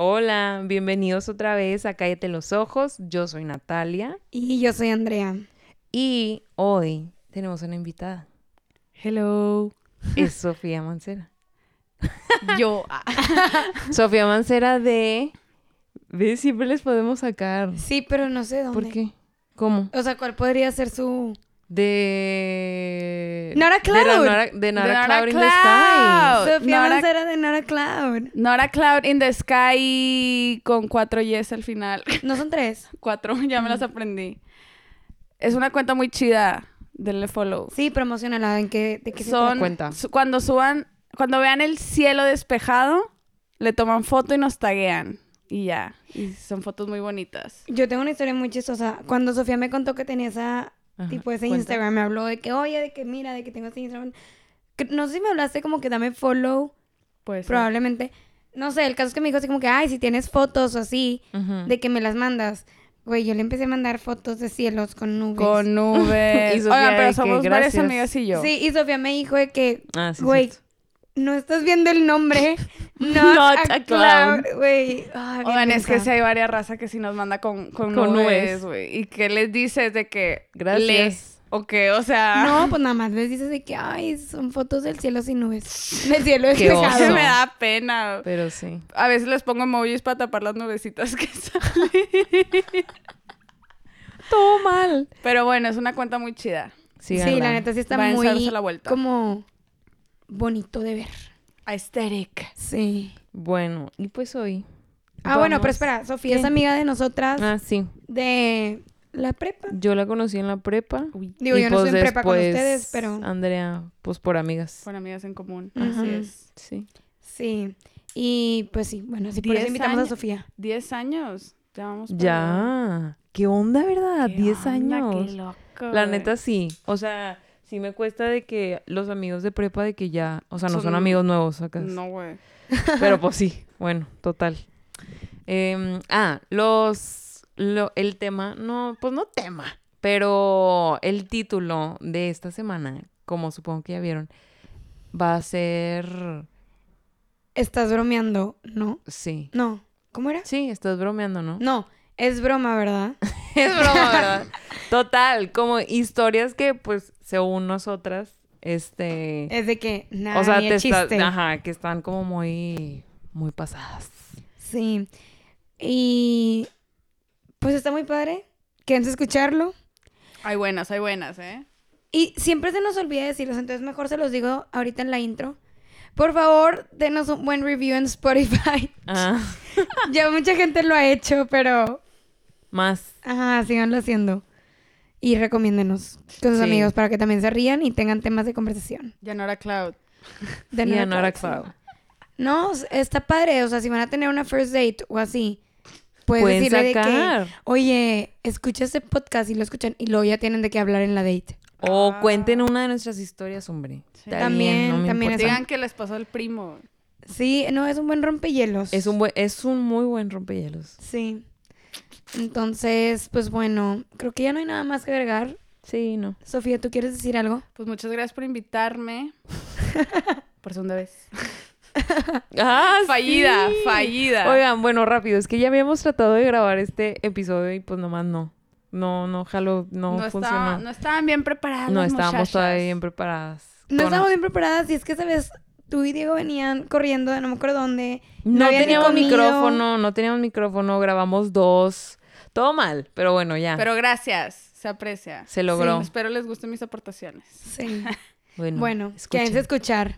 Hola, bienvenidos otra vez a Cállate los Ojos. Yo soy Natalia Y yo soy Andrea. y hoy tenemos una invitada. Hello. Es Sofía Mancera. Yo. Sofía Mancera de... ¿Ves? Siempre les podemos sacar. Sí, pero no sé dónde. ¿Por qué? ¿Cómo? O sea, ¿cuál podría ser su...? De... Nora De, la Cloud. Nora, de Nora Cloud in the. Sky. Sofía Nora- Mancera de Nora Cloud. Nora Cloud in the Sky con cuatro yes al final. ¿No son tres? cuatro, ya me las aprendí. Es una cuenta muy chida. Denle follow. Sí, promocionala. ¿En qué, ¿De qué se Son Cuenta. su- cuando suban, cuando vean el cielo despejado, le toman foto y nos taguean. Y ya. Y son fotos muy bonitas. Yo tengo una historia muy chistosa. Cuando Sofía me contó que tenía esa... Ajá, Tipo ese cuenta. Instagram, me habló de que, oye, de que mira, de que tengo ese Instagram. Que- no sé si me hablaste como que dame follow, Pues probablemente. No sé, el caso es que me dijo así como que, ay, si tienes fotos o así, de que me las mandas. Güey, yo le empecé a mandar fotos de cielos con nubes. con nubes. Y Sofía Oigan, pero somos varias amigas y yo. Sí, y Sofía me dijo de que, Ah, sí, güey, cierto. No estás viendo el nombre. Not, Not a, a cloud. Güey, bien Oigan, es que sí hay varias razas que sí nos manda con, con, Con nubes, güey. Y que les dices de que... Gracias. les- o que, o sea... No, pues nada más les dices de que, ay, son fotos del cielo sin nubes. Del cielo Qué despejado. me da pena. Pero sí. A veces les pongo emojis para tapar las nubecitas que salen. Todo mal. Pero bueno, es una cuenta muy chida. Sí, Síganla. la neta sí está Vayan a muy darse la vuelta. como bonito de ver. Aesthetic. Sí. Bueno, y pues hoy. Ah, bueno, pero espera, Sofía es amiga de nosotras Ah, sí. de la prepa. Yo la conocí en la prepa. Digo, y yo no pues estoy en prepa con después, ustedes, pero Andrea, pues por amigas. Con amigas en común. Ajá. Así es. Sí. sí. Y pues sí, bueno, sí, por eso invitamos años. a Sofía. Diez años. Ya vamos para- Ya. ¿Qué onda, verdad? ¿Qué 10 onda? años. Qué loco, La güey. neta sí. O sea, sí me cuesta de que los amigos de prepa de que ya, o sea, no son, Son- amigos nuevos acá. No, güey. Pero pues sí, bueno, total. Em, ah, los, lo- el tema, no, pues no tema, pero el título de esta semana, como supongo que ya vieron, va a ser, Estás bromeando, ¿no? sí, No. ¿Cómo era? sí, estás bromeando, ¿no? No, es broma, ¿verdad? es broma, ¿verdad? Total, como historias que pues según nosotras, este, Es de que nada, o sea, ni te está- chiste. ajá, que están como muy, muy pasadas. Sí. Y pues está muy padre. Quédense a escucharlo. Hay buenas, hay buenas, ¿eh? Y siempre se nos olvida decirlos, entonces mejor se los digo ahorita en la intro. Por favor, denos un buen review en Spotify. Ah, ya mucha gente lo ha hecho, pero más. ajá, síganlo haciendo. Y recomiéndenos con sus Sí. amigos para que también se rían y tengan temas de conversación. Yanora Cloud. De Y Nora a Nora Clarkson. Cloud. No, está padre. O sea, si van a tener una first date o así, puedes Pueden decirle de que, sacar. oye, escucha este podcast y lo escuchan y luego ya tienen de qué hablar en la date. O Ah. cuenten una de nuestras historias, hombre. Sí. También, no me también eso. Digan que les pasó el primo. Sí, no, es un buen rompehielos. Es un buen, es un muy buen rompehielos. Sí. Entonces, pues bueno, creo que ya no hay nada más que agregar. Sí, no. Sofía, ¿tú quieres decir algo? Pues muchas gracias por invitarme. por segunda vez. Ah, Fallida, sí. fallida. Oigan, bueno, rápido, es que ya habíamos tratado de grabar este episodio y pues nomás no. No, no, jalo, no, no, funcionó. estaba- no estaban bien preparadas. no estábamos muchachas. todavía bien preparadas. No estamos bien preparadas y es que, ¿sabes? Tú y Diego venían corriendo de no me acuerdo dónde. No, teníamos micrófono, no teníamos micrófono, grabamos dos. Todo mal, pero bueno, ya. Pero gracias, se aprecia. Se logró. Espero les gusten mis aportaciones. Sí. bueno, Bueno, quédense a escuchar.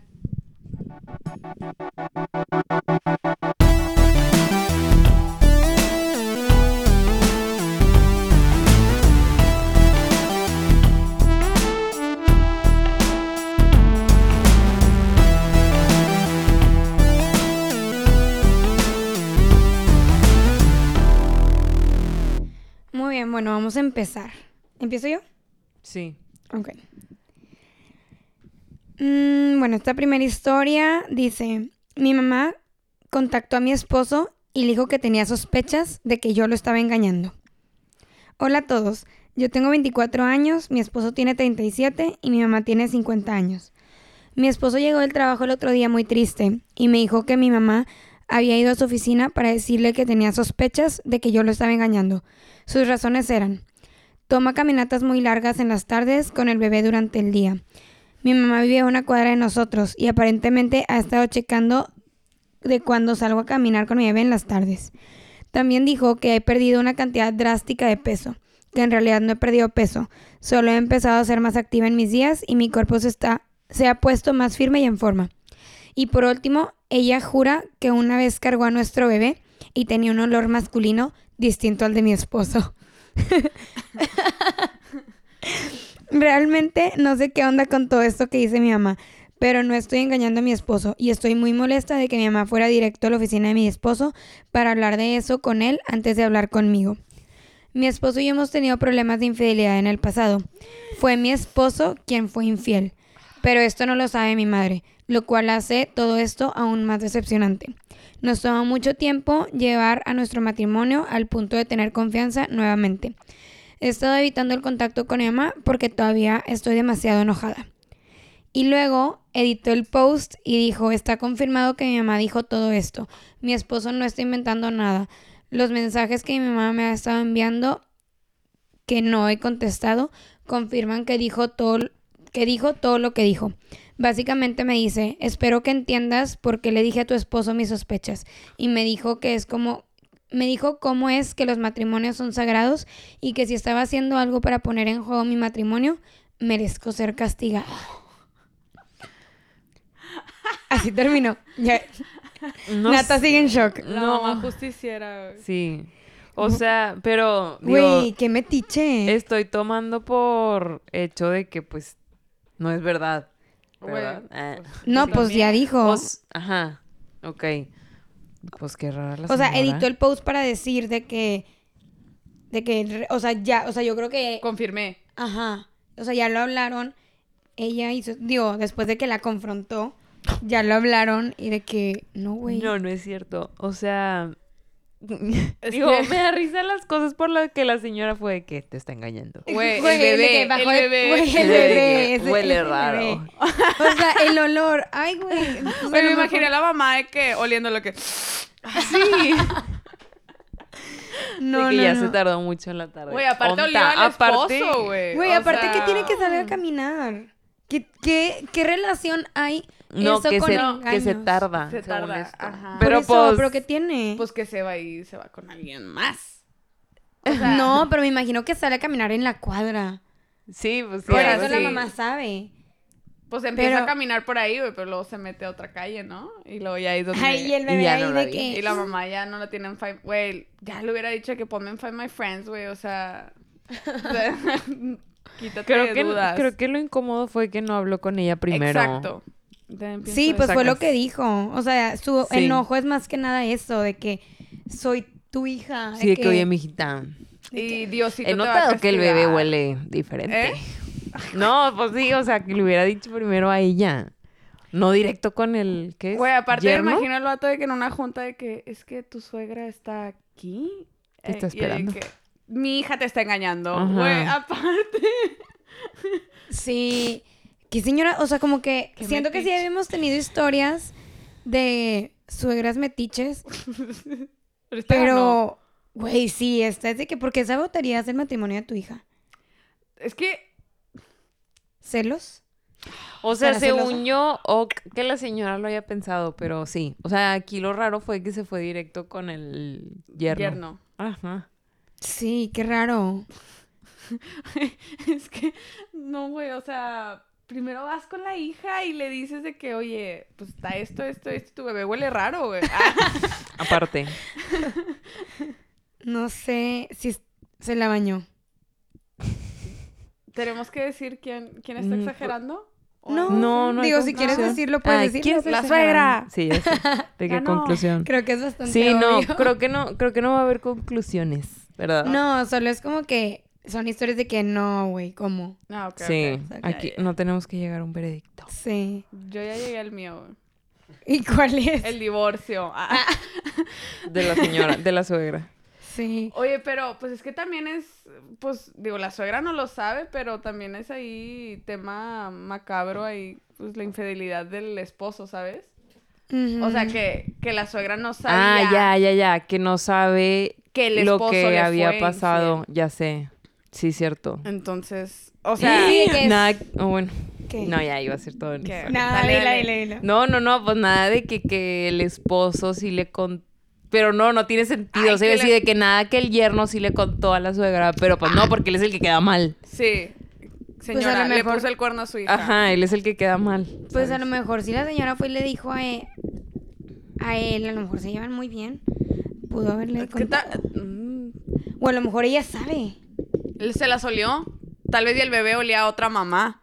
Muy bien, bueno, vamos a empezar. ¿Empiezo yo? Sí. Ok. Mm, bueno, esta primera historia dice, mi mamá contactó a mi esposo y le dijo que tenía sospechas de que yo lo estaba engañando. Hola a todos, yo tengo 24 años, mi esposo tiene 37 y mi mamá tiene 50 años. Mi esposo llegó del trabajo el otro día muy triste y me dijo que mi mamá había ido a su oficina para decirle que tenía sospechas de que yo lo estaba engañando. Sus razones eran, toma caminatas muy largas en las tardes con el bebé durante el día. Mi mamá vive a una cuadra de nosotros y aparentemente ha estado checando de cuando salgo a caminar con mi bebé en las tardes. También dijo que he perdido una cantidad drástica de peso, que en realidad no he perdido peso, solo he empezado a ser más activa en mis días y mi cuerpo se, está, se ha puesto más firme y en forma. Y por último, ella jura que una vez cargó a nuestro bebé y tenía un olor masculino distinto al de mi esposo. Realmente no sé qué onda con todo esto que dice mi mamá, pero no estoy engañando a mi esposo y estoy muy molesta de que mi mamá fuera directo a la oficina de mi esposo para hablar de eso con él antes de hablar conmigo. Mi esposo y yo hemos tenido problemas de infidelidad en el pasado. Fue mi esposo quien fue infiel, pero esto no lo sabe mi madre, lo cual hace todo esto aún más decepcionante. Nos toma mucho tiempo llevar a nuestro matrimonio al punto de tener confianza nuevamente. He estado evitando el contacto con Emma porque todavía estoy demasiado enojada. Y luego editó el post y dijo, está confirmado que mi mamá dijo todo esto. Mi esposo no está inventando nada. Los mensajes que mi mamá me ha estado enviando que no he contestado confirman que dijo todo, que dijo todo lo que dijo. Básicamente me dice, espero que entiendas por qué le dije a tu esposo mis sospechas. Y me dijo que es como me dijo cómo es que los matrimonios son sagrados y que si estaba haciendo algo para poner en juego mi matrimonio, merezco ser castigada. Así terminó. Ya. No Nata sé. sigue en shock. La No. mamá justiciera, güey. Sí. O sea, pero Güey, qué metiche. estoy tomando por hecho de que pues no es verdad. Ah. no, sí, pues ya dijo. Pues, ajá. Ok. Pues qué rara la o sea, editó el post para decir de que de que o sea, ya, o sea, yo creo que Confirmé. ajá. O sea, ya lo hablaron. Ella hizo, digo, después de que la confrontó, ya lo hablaron y de que no, güey. No, no es cierto. O sea, digo, que- me da risa las cosas por las que la señora fue de que te está engañando. Güey, el bebé, el bebé. güey, el huele raro. bebé. O sea, el olor. Ay, güey. Güey, me imaginé a la mamá de que oliendo lo que... Sí. No, que no, ya no. se tardó mucho en la tarde. Güey, aparte olió al aparte- esposo, güey. Güey, aparte sea, que tiene que salir a caminar. ¿Qué, qué, qué relación hay No, eso que con se, engaños? que se tarda. Se según tarda, esto. ajá. Por Pero eso, pues, ¿Pero qué tiene? Pues que se va y se va con alguien más. no, pero me imagino que sale a caminar en la cuadra. sí, pues sí. Por Claro, eso algo la mamá sabe. Pues empieza Pero- a caminar por ahí, güey, pero luego se mete a otra calle, ¿no? Y luego ya ahí es donde... Ay, y el Y bebé ya ahí no la de que... Y la mamá ya no la tiene en Find... Güey, ya le hubiera dicho que ponme en Find My Friends, güey, o sea... Quítate Creo de que, dudas. creo que lo incómodo fue que no habló con ella primero. Exacto. Sí, pues fue lo que dijo. O sea, su Sí. enojo es más que nada eso, de que soy tu hija. Sí, de que, oye, mijita, Y Diosito he te va a notado que el bebé huele diferente. ¿Eh? No, pues sí, o sea, que le hubiera dicho primero a ella. No directo con el, ¿qué es? Güey, aparte ¿Yerno? imagino el vato de que en una junta de que es que tu suegra está aquí. Te está Eh, y de esperando. que, Mi hija te está engañando. Ajá. Güey, aparte. Sí. Que señora, o sea, como que Qué siento que sí habíamos tenido historias de suegras metiches, Pero, güey, sí, esta es de que, ¿por qué sabotarías el matrimonio de tu hija? Es que. ¿Celos? O sea, según yo, o que la señora lo haya pensado, pero sí. O sea, aquí lo raro fue que se fue directo con el yerno. Yerno. Ajá. Sí, qué raro. es que. No, güey, o sea. Primero vas con la hija y le dices de que, oye, pues está esto, esto, esto, tu bebé huele raro, güey. Ah, Aparte. No sé si se la bañó. Tenemos que decir quién, quién está Mm, exagerando. ¿O No, No, no Digo, si quieres decirlo, puedes Ay, decirlo. ¿quién es pero la suegra? Sí, ya sé. ¿De qué conclusión? Creo que es bastante Sí, no, obvio. creo que no, creo que no va a haber conclusiones, ¿verdad? No, solo es como que son historias de que no, güey, ¿cómo? Ah, ok, Sí, ok. aquí no tenemos que llegar a un veredicto. Sí. Yo ya llegué al mío, güey. ¿Y cuál es? El divorcio. Ah. De la señora, de la suegra. Sí. Oye, pero pues es que también es, pues digo, la suegra no lo sabe, pero también es ahí tema macabro ahí, pues la infidelidad del esposo, ¿sabes? O sea, que, que la suegra no sabía Ah, ya, ya, ya, que no sabe que el lo esposo que le había fue pasado. infiel. Ya sé. Sí, cierto. Entonces, o sea, Sí, que es- Nada, oh, bueno. ¿Qué? No, ya iba a ser todo. en eso. No, Dale, dile, dale. dile, dile. No, no, no, pues nada de que, que el esposo sí le contó. Pero no, no tiene sentido. Ay, o sea, decir le- de que nada que el yerno sí le contó a la suegra. Pero pues no, porque él es el que queda mal. sí. Pues a Señora, lo le puso el cuerno a su hija. Ajá, él es el que queda mal. Pues a lo mejor si la señora fue y le dijo a él, a él, a lo mejor se llevan muy bien. Pudo haberle contado. Mm. O a lo mejor ella sabe. Él se la solió. Tal vez y el bebé olía a otra mamá.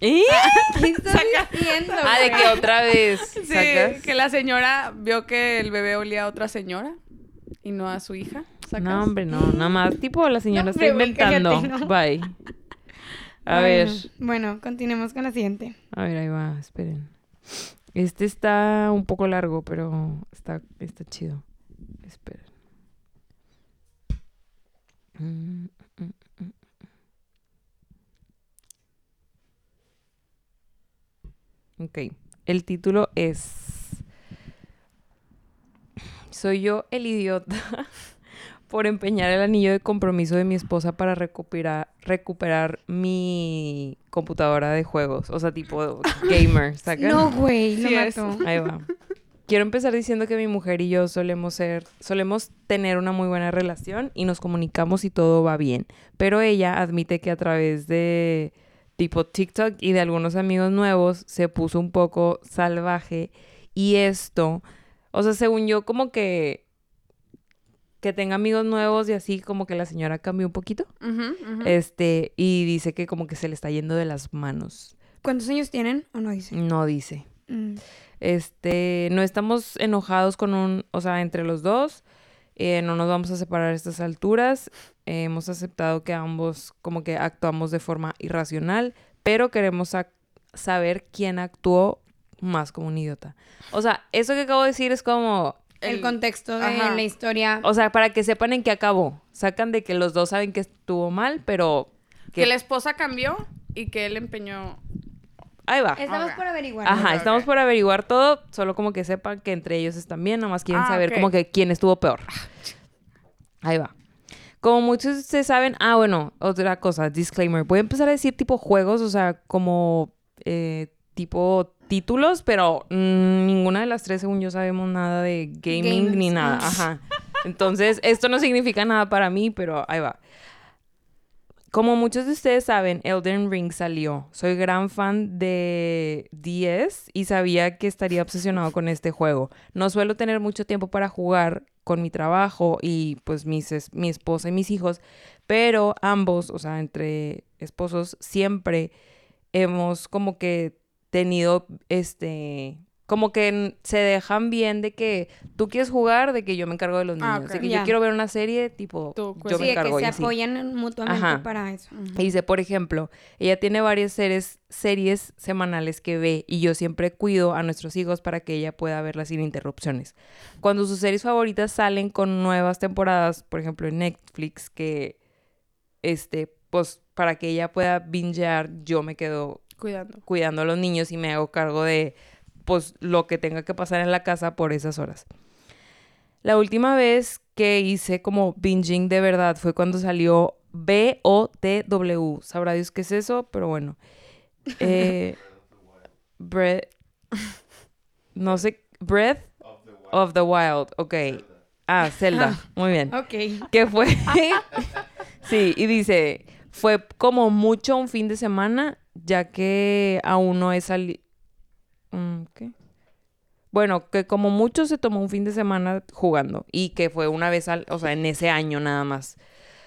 ¿Eh? ¿Qué estás diciendo? Ah, de que otra vez Sí, que la señora vio que el bebé olía a otra señora y no a su hija. ¿Sacas? No, hombre, no, nada más. Tipo, la señora No, está inventando. cállate, ¿no? Bye. A Bueno, ver, Bueno, continuemos con la siguiente. a ver, ahí va, esperen. Este está un poco largo, pero está, está chido. Esperen. Mm. Ok, el título es Soy yo el idiota por empeñar el anillo de compromiso de mi esposa para recuperar, recuperar mi computadora de juegos. O sea, tipo gamer, ¿sacan? No, güey, lo Sí mató. Ahí va. Quiero empezar diciendo que mi mujer y yo solemos ser, solemos tener una muy buena relación y nos comunicamos y todo va bien. Pero ella admite que a través de tipo TikTok y de algunos amigos nuevos se puso un poco salvaje y esto, o sea, según yo como que que tenga amigos nuevos y así como que la señora cambió un poquito. Este, y dice que como que se le está yendo de las manos. ¿Cuántos años tienen o no dice? No dice. Mm. Este, no estamos enojados con un, o sea, entre los dos. eh, no nos vamos a separar a estas alturas. Eh, hemos aceptado que ambos como que actuamos de forma irracional, pero queremos saber quién actuó más como un idiota. O sea, eso que acabo de decir es como, El, El- contexto de Ajá. la historia. o sea, para que sepan en qué acabó. Sacan de que los dos saben que estuvo mal, pero Que la esposa cambió y que él empeñó. ahí va. Estamos por averiguar. Ajá, estamos por averiguar todo, solo como que sepan que entre ellos están bien, nomás quieren Ah, saber como que quién estuvo peor. Ahí va. Como muchos de ustedes saben, ah, bueno, otra cosa, disclaimer. Voy a empezar a decir tipo juegos, o sea, como eh, tipo títulos, pero ninguna de las tres, según yo, sabemos nada de gaming Games. ni nada. Ajá. Entonces, esto no significa nada para mí, pero ahí va. Como muchos de ustedes saben, Elden Ring salió. Soy gran fan de 10 y sabía que estaría obsesionado con este juego. No suelo tener mucho tiempo para jugar con mi trabajo y pues mis es- mi esposa y mis hijos, pero ambos, o sea, entre esposos, siempre hemos como que tenido este como que se dejan bien de que tú quieres jugar, de que yo me encargo de los Ah, niños. ok. De que yo quiero ver una serie, tipo, Tú, yo pues, me sí, de encargo que y se apoyan mutuamente Ajá. para eso. Y dice, por ejemplo, ella tiene varias series, series semanales que ve y yo siempre cuido a nuestros hijos para que ella pueda verlas sin interrupciones. Cuando sus series favoritas salen con nuevas temporadas, por ejemplo en Netflix, que este, pues para que ella pueda bingear, yo me quedo Cuidando. cuidando a los niños y me hago cargo de pues lo que tenga que pasar en la casa por esas horas. La última vez que hice como binging de verdad fue cuando salió B-O-T-W. Sabrá Dios qué es eso, pero bueno. Eh, Breath. No sé. Breath of the Wild. Ok. Ah, Zelda. Muy bien. Ok. Que fue. sí, y dice. Fue como mucho un fin de semana, ya que aún no he salido. ¿Qué? Bueno, que como mucho se tomó un fin de semana jugando y que fue una vez al, o sea, en ese año nada más.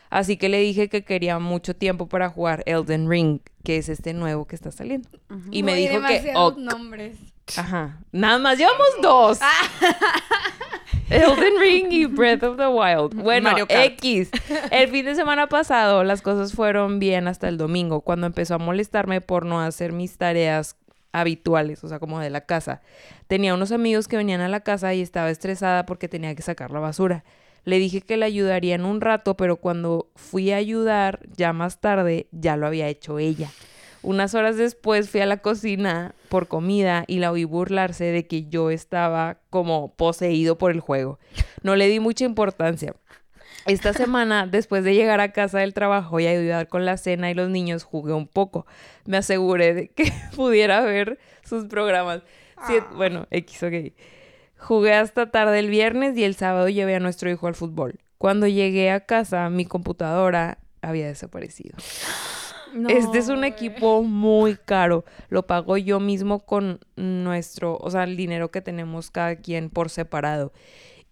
Así que le dije que quería mucho tiempo para jugar Elden Ring, que es este nuevo que está saliendo. Y me dijo que demasiados ok. nombres. Ajá. Nada más llevamos dos. Elden Ring y Breath of the Wild. Bueno. X. El fin de semana pasado las cosas fueron bien hasta el domingo, cuando empezó a molestarme por no hacer mis tareas habituales, o sea, como de la casa. Tenía unos amigos que venían a la casa y estaba estresada porque tenía que sacar la basura. Le dije que le ayudaría en un rato, pero cuando fui a ayudar ya más tarde, ya lo había hecho ella. Unas horas después fui a la cocina por comida y la oí burlarse de que yo estaba como poseído por el juego. No le di mucha importancia. Esta semana, después de llegar a casa del trabajo y ayudar con la cena y los niños, jugué un poco. Me aseguré de que pudiera ver sus programas. Sí, Bueno, X, ok. Jugué hasta tarde el viernes y el sábado llevé a nuestro hijo al fútbol. Cuando llegué a casa, mi computadora había desaparecido. este es un equipo muy caro. Lo pago yo mismo con nuestro, o sea, el dinero que tenemos cada quien por separado.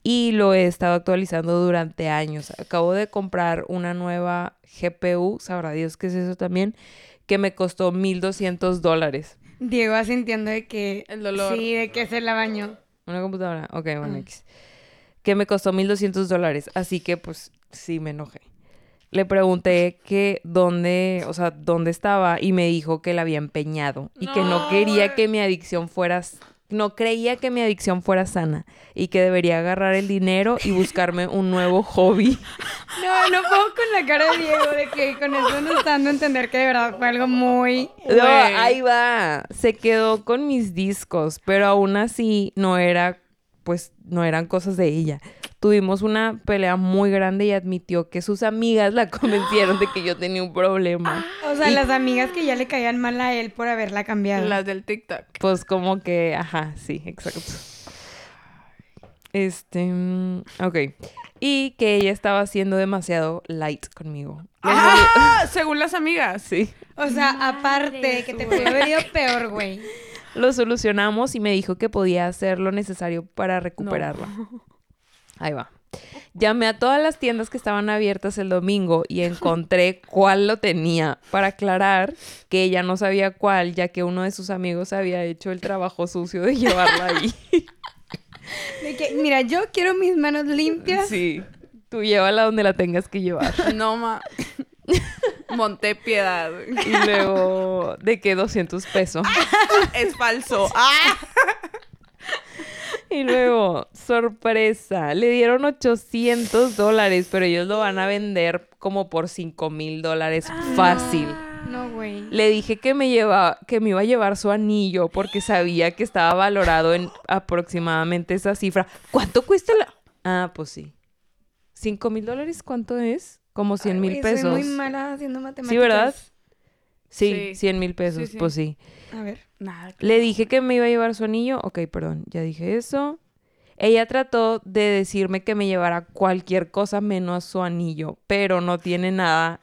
Y lo he estado actualizando durante años. Acabo de comprar una nueva GPU, sabrá Dios qué es eso también, que me costó 1.200 dólares. Diego asintiendo de que... El dolor. Sí, de que se la bañó. Una computadora, ok, bueno, Ah. X. Que me costó 1.200 dólares. Así que, pues, sí me enojé. Le pregunté que dónde, o sea, dónde estaba y me dijo que la había empeñado y que no quería que mi adicción fuera, no creía que mi adicción fuera sana y que debería agarrar el dinero y buscarme un nuevo hobby. No, no puedo con la cara de Diego de que con eso nos está dando a entender que de verdad fue algo muy... No, ahí va. Se quedó con mis discos, pero aún así no era, pues, no eran cosas de ella. Tuvimos una pelea muy grande y admitió que sus amigas la convencieron de que yo tenía un problema. O sea, Y- las amigas que ya le caían mal a él por haberla cambiado. Las del TikTok. Pues como que, ajá, sí, exacto. Este, mm, ok. Y que ella estaba siendo demasiado light conmigo. ¡Ah! Según las amigas. Sí. O sea, aparte de que te pudo haber ido peor, güey. Lo solucionamos y me dijo que podía hacer lo necesario para recuperarla. Ahí va. Llamé a todas las tiendas que estaban abiertas el domingo y encontré cuál lo tenía. Para aclarar que ella no sabía cuál, ya que uno de sus amigos había hecho el trabajo sucio de llevarla ahí. De que, mira, yo quiero mis manos limpias. Sí. Tú llévala donde la tengas que llevar. No, ma. Monté piedad. Y luego, ¿de qué 200 pesos? Es falso. ¡Ah! Y luego, sorpresa, le dieron 800 dólares, pero ellos lo van a vender como por 5 mil dólares fácil. No, güey. Le dije que me, lleva, que me iba a llevar su anillo porque sabía que estaba valorado en aproximadamente esa cifra. ¿Cuánto cuesta la...? Ah, pues sí. ¿5 mil dólares cuánto es? Como 100 mil pesos. Soy muy mala haciendo matemáticas. Sí, ¿verdad? Sí, Sí. 100 mil pesos, Sí, sí. pues sí. A ver. Nada. Le dije que me iba a llevar su anillo. Ok, perdón, ya dije eso. Ella trató de decirme que me llevara cualquier cosa menos su anillo, pero no tiene nada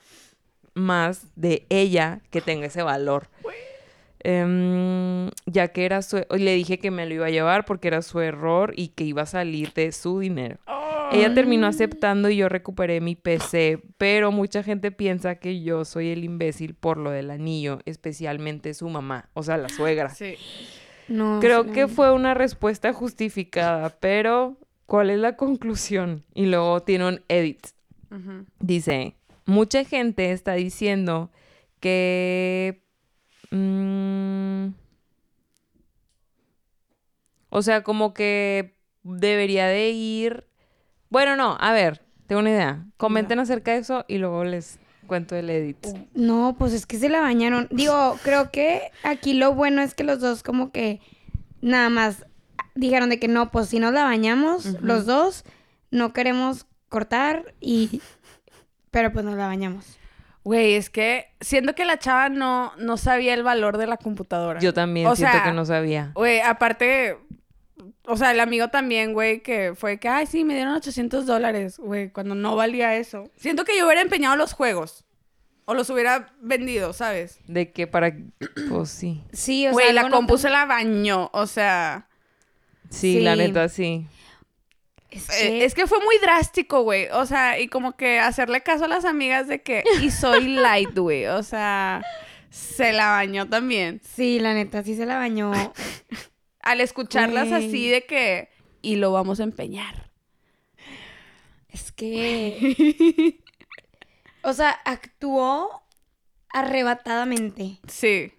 más de ella que tenga ese valor. Em, ya que era su... Le dije que me lo iba a llevar porque era su error y que iba a salir de su dinero. Ella terminó aceptando y yo recuperé mi PC, pero mucha gente piensa que yo soy el imbécil por lo del anillo, especialmente su mamá, o sea, la suegra. Sí. No. Creo sí, que fue una respuesta justificada, pero ¿cuál es la conclusión? Y luego tiene un edit. Dice, mucha gente está diciendo que... mm, o sea, como que debería de ir... Bueno, no, a ver, tengo una idea. Comenten acerca de eso y luego les cuento el edit. No, pues es que se la bañaron. Digo, creo que aquí lo bueno es que los dos como que nada más dijeron de que no, pues si nos la bañamos, los dos no queremos cortar y... Pero pues nos la bañamos. Güey, es que siento que la chava no, no sabía el valor de la computadora. Yo también O siento sea, que no sabía. Güey, aparte, o sea, el amigo también, güey, que fue que, ay, sí, me dieron 800 dólares, güey, cuando no valía eso. Siento que yo hubiera empeñado los juegos. O los hubiera vendido, ¿sabes? De que para... Pues sí. Sí, o Güey, sea, la algo no compu se la bañó, o sea... Sí, la neta, sí. Es eh, que- Es que fue muy drástico, güey. O sea, y como que hacerle caso a las amigas de que... Y soy light, güey. O sea, se la bañó también. Sí, la neta, sí se la bañó. Al escucharlas así de que... Y lo vamos a empeñar. Es que... O sea, actuó arrebatadamente. Sí.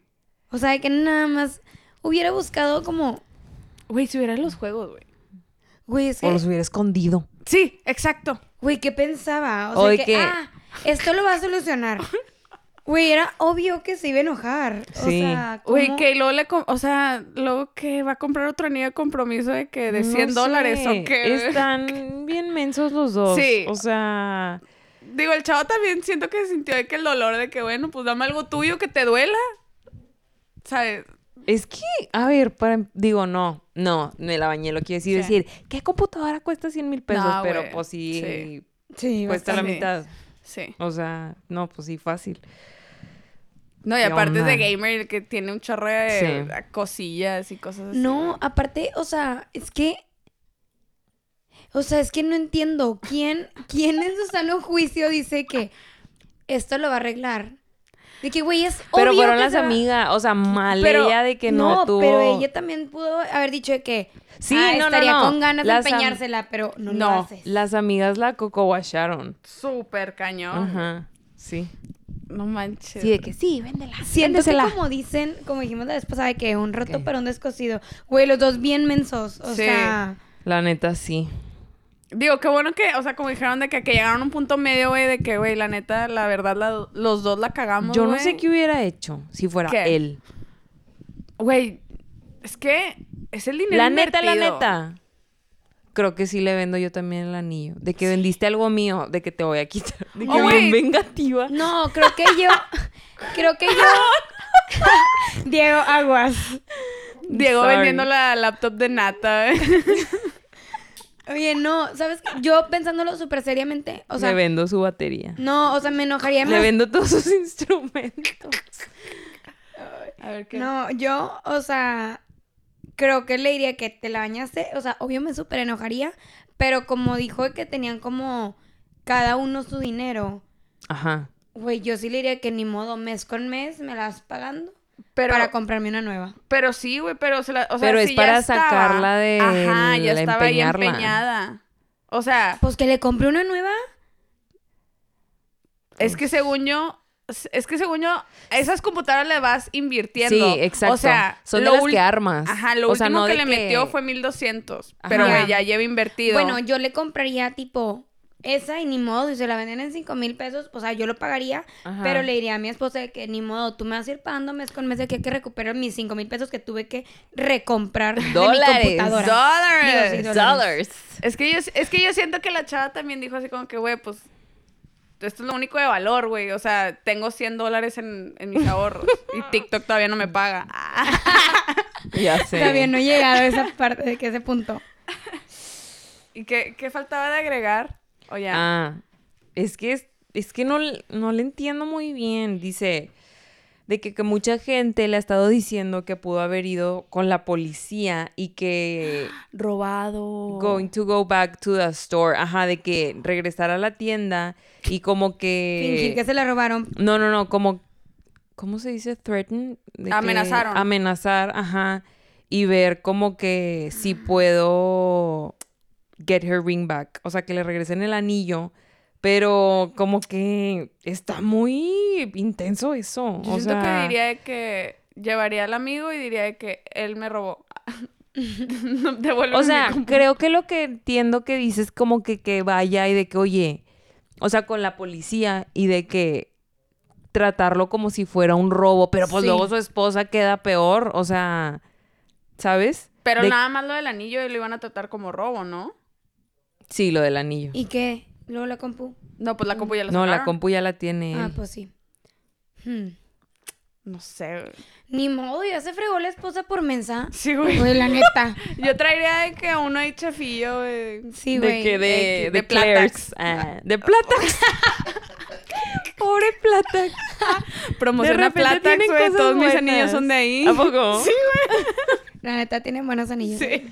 O sea, que nada más hubiera buscado como... Güey, si hubiera los juegos, güey. Güey, es O los hubiera escondido. Sí, exacto. Güey, ¿qué pensaba? O O sea, que- ah, esto lo va a solucionar. Güey, era obvio que se iba a enojar. Sí. O sea, Güey, que luego le... com- O sea, luego que va a comprar otro anillo de compromiso de que de 100 No dólares o que... Están bien mensos los dos. Sí. O sea, Digo, el chavo también siento que sintió de que el dolor de que, bueno, pues dame algo tuyo que te duela. ¿Sabes? es que, a ver, para, digo, no, no, me la bañé, lo quiero decir, Sí. decir, ¿qué computadora cuesta 100 mil pesos? No, Pero pues sí, sí. Sí, cuesta la mitad. Sí. O sea, no, pues sí, fácil. No, y ¿Qué aparte es de gamer que tiene un chorro de Sí. cosillas y cosas así. No, aparte, o sea, es que. O sea, es que no entiendo. ¿Quién, quién en su sano juicio dice que esto lo va a arreglar? De que, güey, es Pero obvio fueron que las va- amigas, o sea, mal Pero- ella de que no, tuvo... pero ella también pudo haber dicho de que Sí, ah, no, no, estaría no. con ganas Las de am- empeñársela, pero no, lo No, haces. Las amigas la coco washaron. Súper cañón. Ajá, sí. No manches. Sí, de que sí, véndela. Siento que como dicen, como dijimos la vez pasada, de que un roto ¿Qué? para un descosido. Güey, los dos bien mensos. O Sí. sea, La neta, sí. Digo, qué bueno que, o sea, como dijeron de que, que llegaron a un punto medio, güey, de que, güey, la neta, la verdad, la- los dos la cagamos, Yo no sé qué hubiera hecho si fuera ¿Qué? él. Güey, es que es el dinero La neta, la neta. Creo que sí le vendo yo también el anillo. De que vendiste algo mío, de que te voy a quitar. De que Oh, bien vengativa. no, creo que yo. creo que yo. Diego Aguas. Diego Sorry. vendiendo la laptop de Nata. Oye, no, ¿sabes qué? Yo pensándolo súper seriamente, o sea, le vendo su batería. no, o sea, me enojaría Le más. vendo todos sus instrumentos. A ver qué. No, yo, o sea, creo que le diría que te la bañaste, o sea, obvio me súper enojaría, pero como dijo que tenían como cada uno su dinero, Ajá. güey, yo sí le diría que ni modo, mes con mes me la vas pagando Pero, para comprarme una nueva. pero sí, güey, pero se la, o sea, Pero es si para estaba- sacarla de Ajá, ya la estaba ahí empeñarla. empeñada. O sea, Pues que le compré una nueva. es que según yo, es que según yo, esas computadoras le vas invirtiendo. Sí, exacto. O sea, son de lo las ul- que armas. Ajá, lo O sea, último no que de le que- metió fue 1200. Ajá. Pero, Ya. ya lleva invertido. Bueno, yo le compraría tipo esa y ni modo, si se la venden en cinco mil pesos, o sea, yo lo pagaría, Ajá. pero le diría a mi esposa de que ni modo, tú me vas a ir pagando mes con mes de que hay que recuperar mis cinco mil pesos que tuve que recomprar de mi Dólares, computadora. dólares. Digo, sí, dólares. Es que yo, es que yo siento que la chava también dijo así como que, güey, pues esto es lo único de valor, güey. O sea, tengo 100 dólares en, en mis ahorros y TikTok todavía no me paga. Ya sé. Todavía no he llegado a esa parte, de que ese punto. ¿Y qué, qué faltaba de agregar? O ya. Ah, es que es, es que no, no le entiendo muy bien. Dice de que, que mucha gente le ha estado diciendo que pudo haber ido con la policía y que Robado. going to go back to the store, ajá, de que regresar a la tienda y como que Fingir que se la robaron. no, no, no, como ¿cómo se dice? threaten, De que- Amenazaron. amenazar, ajá, y ver como que si puedo get her ring back, o sea, que le regresen el anillo. Pero como que está muy intenso eso. Yo o siento sea, que diría de que llevaría al amigo y diría de que él me robó. O sea, creo que lo que entiendo que dices como que, que vaya y de que, oye, o sea, con la policía y de que tratarlo como si fuera un robo, pero pues Sí. luego su esposa queda peor, o sea, ¿sabes? Pero De- nada más lo del anillo y lo iban a tratar como robo, ¿no? Sí, lo del anillo. ¿Y qué? Luego la compu. No, pues la compu ya la No, la sacaron. compu ya la tiene Ah, él. pues sí. Hmm. No sé, güey. Ni modo, ya se fregó la esposa por mensa. Sí, güey. Güey, la neta. Yo traería de que uno ahí chafillo, güey. Sí, de güey. que de, de- de, de Claire's. Ah, de Platax. Pobre Platax. Promoción De a repente Platax, tienen güey. Todos mis buenas. anillos son de ahí. ¿A poco? Sí, La neta tiene buenos anillos. Sí.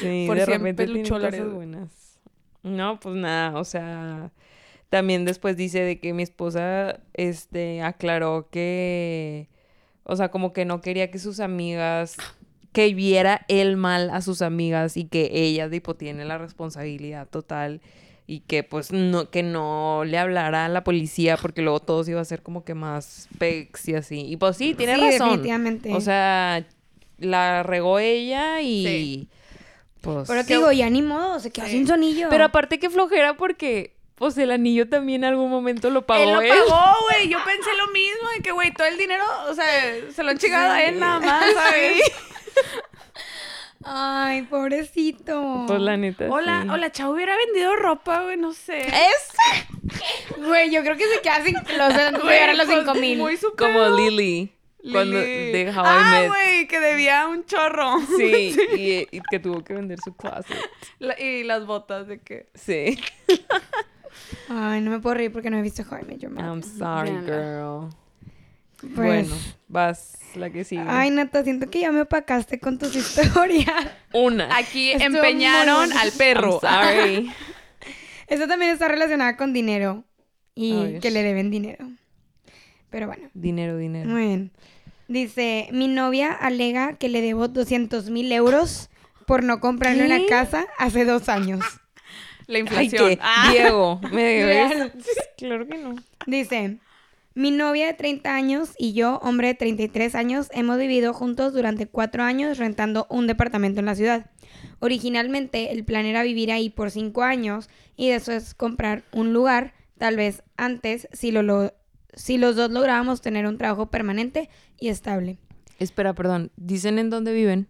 Sí, Por de 100 repente cosas buenas. No, pues nada, o sea, también después dice de que mi esposa, este, aclaró que, o sea, como que no quería que sus amigas, que viera él mal a sus amigas y que ella, tipo, tiene la responsabilidad total y que, pues, no, que no le hablara a la policía porque luego todos iba a ser como que más pecs y así. Y pues sí, tiene Sí, razón. definitivamente. O sea, la regó ella y... Sí. Pues, Pero te digo, ya ni modo, se quedó Sí. sin sonillo. pero aparte que flojera porque Pues el anillo también en algún momento lo pagó él lo él. pagó, güey. Yo pensé lo mismo, de que, güey, todo el dinero, o sea, se lo han chingado a él nada más, ¿sabes? Ay, pobrecito. Pues la neta. Hola, sí. hola, chavo hubiera vendido ropa, güey, no sé. Es Güey, yo creo que se queda sin los, Güey, los pues, 5 mil. Muy su como. Lily. Cuando de How I Ah, güey, que debía un chorro. Sí, y, y que tuvo que vender su closet. La- y las botas de que... Sí. Ay, no me puedo reír porque no he visto How I Met Your Mother. I'm sorry, girl. Pues, Bueno, vas la que sigue. Ay, Nata, siento que ya me opacaste con tus historias. Una. Aquí Estuvo empeñaron al perro. I'm sorry. Esta también está relacionada con dinero y que le deben dinero. Pero bueno, dinero, dinero. muy bien. Dice, mi novia alega que le debo 200 mil euros por no comprarle una casa hace dos años. La Ay, inflación. Ah. Diego, ¿me debes? Claro que no. Dice, mi novia de 30 años y yo, hombre de 33 años, hemos vivido juntos durante cuatro años rentando un departamento en la ciudad. Originalmente el plan era vivir ahí por cinco años y después comprar un lugar, tal vez antes, si, lo, lo- si los dos lográbamos tener un trabajo permanente y estable. Espera, perdón. ¿Dicen en dónde viven?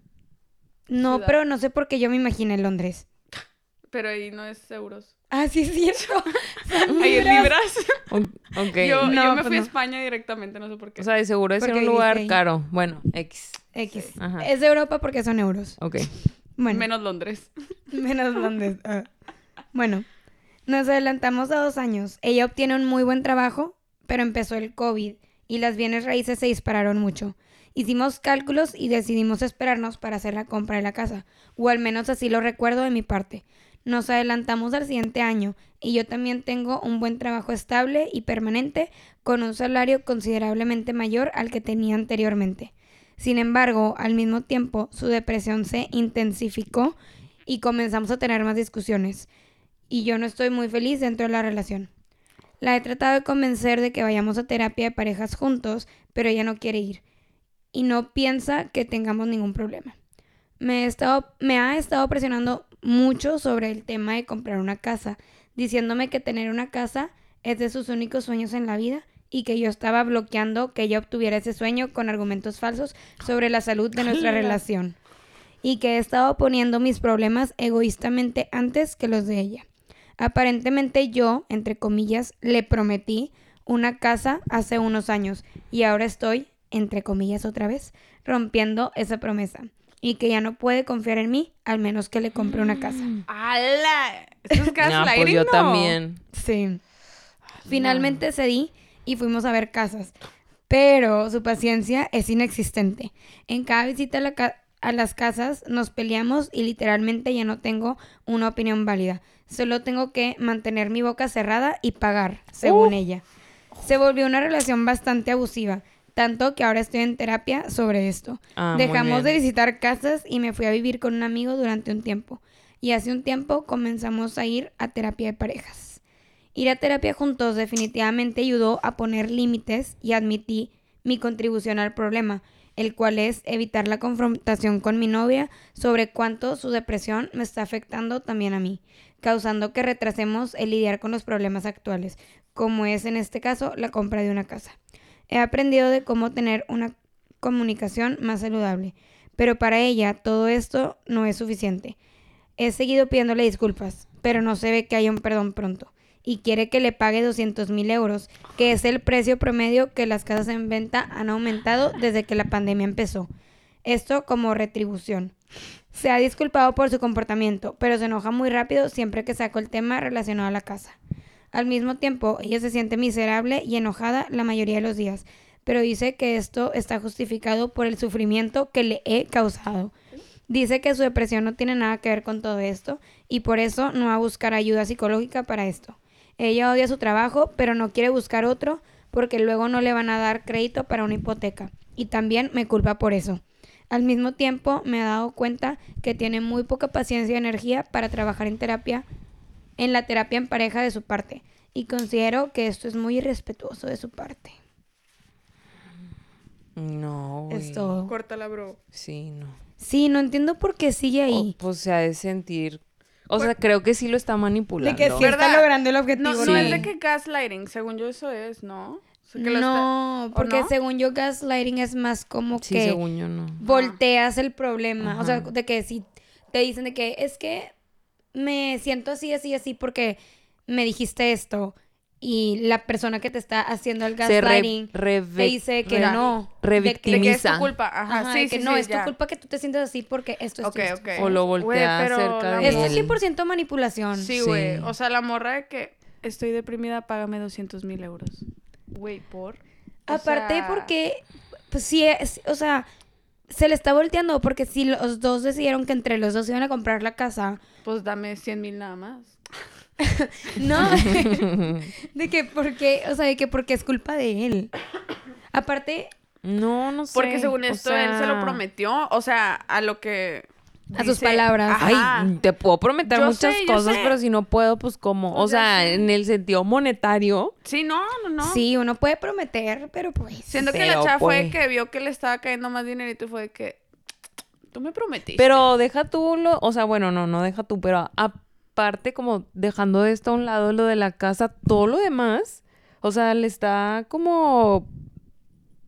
No, Ciudad. pero no sé por qué yo me imaginé Londres. Pero ahí no es euros. Ah, sí es cierto. Ahí es libras. ok. Yo, No, yo me pues fui a no. España directamente, no sé por qué. o sea, de seguro es en un lugar caro. Bueno, X. X. Ajá. Es de Europa porque son euros. Ok. Bueno. Menos Londres. Menos Londres. ah. Bueno, nos adelantamos a dos años. Ella obtiene un muy buen trabajo, pero empezó el COVID y las bienes raíces se dispararon mucho. Hicimos cálculos y decidimos esperarnos para hacer la compra de la casa, o al menos así lo recuerdo de mi parte. Nos adelantamos al siguiente año y yo también tengo un buen trabajo estable y permanente con un salario considerablemente mayor al que tenía anteriormente. Sin embargo, al mismo tiempo, su depresión se intensificó y comenzamos a tener más discusiones. Y yo no estoy muy feliz dentro de la relación. La he tratado de convencer de que vayamos a terapia de parejas juntos, pero ella no quiere ir. Y no piensa que tengamos ningún problema. Me, he estado, me ha estado presionando mucho sobre el tema de comprar una casa, diciéndome que tener una casa es de sus únicos sueños en la vida y que yo estaba bloqueando que ella obtuviera ese sueño con argumentos falsos sobre la salud de nuestra relación y que he estado poniendo mis problemas egoístamente antes que los de ella. Aparentemente yo, entre comillas, le prometí una casa hace unos años y ahora estoy, entre comillas otra vez, rompiendo esa promesa y que ya no puede confiar en mí al menos que le compre una casa. ¡Hala! Eso es No, pues gaslighting, yo ¿no? también. Sí. Finalmente cedí y fuimos a ver casas, pero su paciencia es inexistente. En cada visita a, la ca- a las casas nos peleamos y literalmente ya no tengo una opinión válida. Solo tengo que mantener mi boca cerrada y pagar, según Uh. ella. Se volvió una relación bastante abusiva, tanto que ahora estoy en terapia sobre esto. Ah, Dejamos de visitar casas y me fui a vivir con un amigo durante un tiempo. Y hace un tiempo comenzamos a ir a terapia de parejas. Ir a terapia juntos definitivamente ayudó a poner límites y admití mi contribución al problema, el cual es evitar la confrontación con mi novia sobre cuánto su depresión me está afectando también a mí, causando que retrasemos el lidiar con los problemas actuales, como es en este caso la compra de una casa. He aprendido de cómo tener una comunicación más saludable, pero para ella todo esto no es suficiente. He seguido pidiéndole disculpas, pero no se ve que haya un perdón pronto. Y quiere que le pague 200 mil euros, que es el precio promedio que las casas en venta han aumentado desde que la pandemia empezó. Esto como retribución. Se ha disculpado por su comportamiento, pero se enoja muy rápido siempre que saco el tema relacionado a la casa. Al mismo tiempo, ella se siente miserable y enojada la mayoría de los días, pero dice que esto está justificado por el sufrimiento que le he causado. Dice que su depresión no tiene nada que ver con todo esto y por eso no va a buscar ayuda psicológica para esto. Ella odia su trabajo, pero no quiere buscar otro porque luego no le van a dar crédito para una hipoteca. Y también me culpa por eso. Al mismo tiempo me he dado cuenta que tiene muy poca paciencia y energía para trabajar en terapia, en la terapia en pareja de su parte. Y considero que esto es muy irrespetuoso de su parte. No, Es güey. todo. Córtala, bro. Sí, no. Sí, no entiendo por qué sigue ahí. O, pues se ha de sentir O sea, creo que sí lo está De manipulando. que sí ¿Verdad? está logrando el objetivo. No, no Sí. es de que gaslighting, según yo eso es, ¿no? O sea, que lo está- No, ¿o porque no? según yo gaslighting es más como Sí, que según yo no. volteas el problema. O sea, de que si te dicen de que es que me siento así, así, así porque me dijiste esto y la persona que te está haciendo el Se re- gaslighting reve- te dice que re- no. revictimiza. De que es tu culpa. Ajá, Ajá, sí, de que sí, no, sí, es ya. tu culpa que tú te sientas así porque esto, esto, Ok, esto, ok. esto. O lo voltea cerca de Esto es él. 100% manipulación. Sí, Sí. güey. O sea, la morra de que estoy deprimida, págame 200 mil euros. Güey, ¿por? O Aparte sea, porque, pues sí, es, o sea, se le está volteando porque si los dos decidieron que entre los dos iban a comprar la casa, Pues dame 100 mil nada más. no, de que porque, o sea, de que porque es culpa de él. Aparte, No, no sé. Porque según o esto él se lo prometió. O sea, a lo que. A sus dice- palabras. Ajá. Ay, te puedo prometer Yo muchas sé, cosas, pero si no puedo, pues como, o sea, sé. en el sentido monetario, Sí, no, no, no. sí, uno puede prometer, pero pues... Siento que la chava fue pues. que vio que le estaba cayendo más dinerito y fue de que. Tú me prometiste. pero deja tú lo, o sea, bueno, no, no deja tú, pero aparte como dejando esto a un lado lo de la casa, todo lo demás, o sea, le está como,